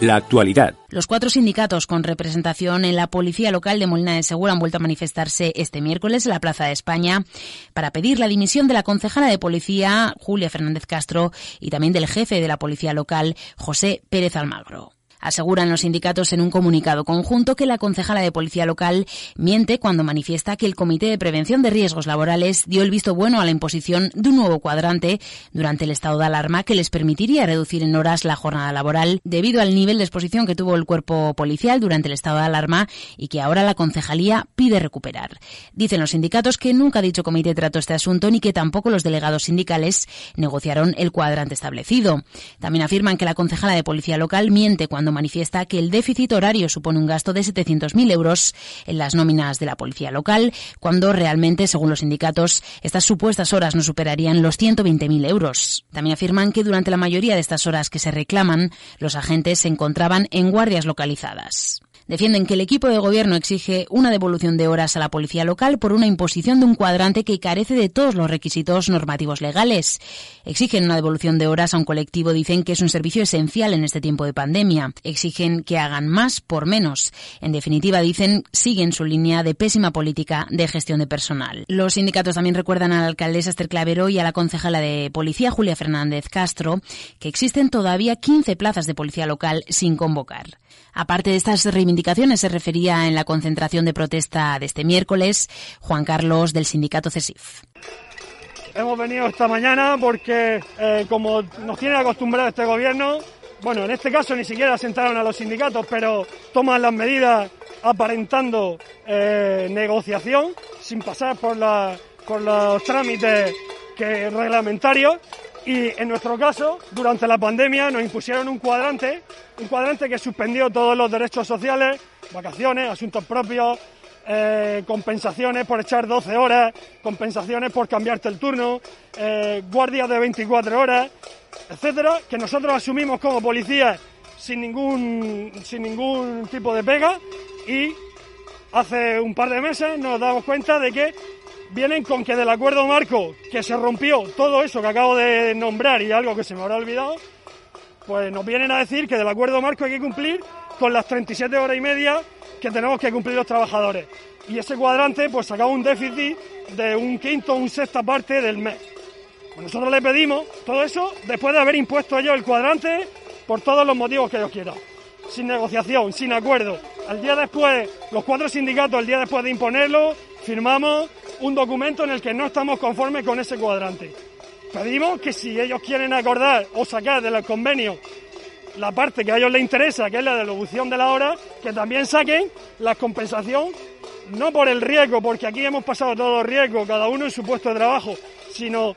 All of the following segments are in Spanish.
La actualidad. Los cuatro sindicatos con representación en la Policía Local de Molina de Segura han vuelto a manifestarse este miércoles en la Plaza de España para pedir la dimisión de la concejala de Policía, Julia Fernández Castro, y también del jefe de la Policía Local, José Pérez Almagro. Aseguran los sindicatos en un comunicado conjunto que la concejala de policía local miente cuando manifiesta que el Comité de Prevención de Riesgos Laborales dio el visto bueno a la imposición de un nuevo cuadrante durante el estado de alarma que les permitiría reducir en horas la jornada laboral debido al nivel de exposición que tuvo el cuerpo policial durante el estado de alarma y que ahora la concejalía pide recuperar. Dicen los sindicatos que nunca dicho comité trató este asunto ni que tampoco los delegados sindicales negociaron el cuadrante establecido. También afirman que la concejala de policía local miente cuando manifiesta que el déficit horario supone un gasto de 700.000 euros en las nóminas de la policía local, cuando realmente, según los sindicatos, estas supuestas horas no superarían los 120.000 euros. También afirman que durante la mayoría de estas horas que se reclaman, los agentes se encontraban en guardias localizadas. Defienden que el equipo de gobierno exige una devolución de horas a la policía local por una imposición de un cuadrante que carece de todos los requisitos normativos legales. Exigen una devolución de horas a un colectivo, dicen que es un servicio esencial en este tiempo de pandemia. Exigen que hagan más por menos. En definitiva, dicen, siguen su línea de pésima política de gestión de personal. Los sindicatos también recuerdan a la alcaldesa Esther Clavero y a la concejala de policía Julia Fernández Castro que existen todavía 15 plazas de policía local sin convocar. Aparte de estas reivindicaciones, se refería en la concentración de protesta de este miércoles Juan Carlos del sindicato CESIF. Hemos venido esta mañana porque, eh, como nos tiene acostumbrado este gobierno, bueno, en este caso ni siquiera sentaron a los sindicatos, pero toman las medidas aparentando eh, negociación, sin pasar por, la, por los trámites que, reglamentarios. Y en nuestro caso, durante la pandemia, nos impusieron un cuadrante, un cuadrante que suspendió todos los derechos sociales, vacaciones, asuntos propios, eh, compensaciones por echar 12 horas, compensaciones por cambiarte el turno, eh, guardias de 24 horas, etcétera, que nosotros asumimos como policías sin ningún, sin ningún tipo de pega y hace un par de meses nos damos cuenta de que vienen con que del acuerdo marco que se rompió todo eso que acabo de nombrar y algo que se me habrá olvidado, pues nos vienen a decir que del acuerdo marco hay que cumplir con las 37 horas y media que tenemos que cumplir los trabajadores. Y ese cuadrante pues sacaba un déficit de un quinto o un sexta parte del mes. Pues nosotros le pedimos todo eso después de haber impuesto ellos el cuadrante por todos los motivos que ellos quieran. Sin negociación, sin acuerdo. Al día después, los cuatro sindicatos, el día después de imponerlo, firmamos un documento en el que no estamos conformes con ese cuadrante. Pedimos que si ellos quieren acordar o sacar del convenio la parte que a ellos les interesa, que es la devolución de la hora, que también saquen la compensación, no por el riesgo, porque aquí hemos pasado todos los riesgos, cada uno en su puesto de trabajo, sino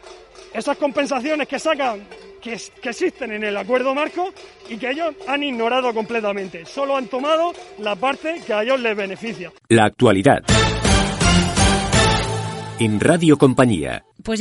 esas compensaciones que sacan, que, que existen en el acuerdo marco y que ellos han ignorado completamente. Solo han tomado la parte que a ellos les beneficia. La actualidad. En Radio Compañía. Pues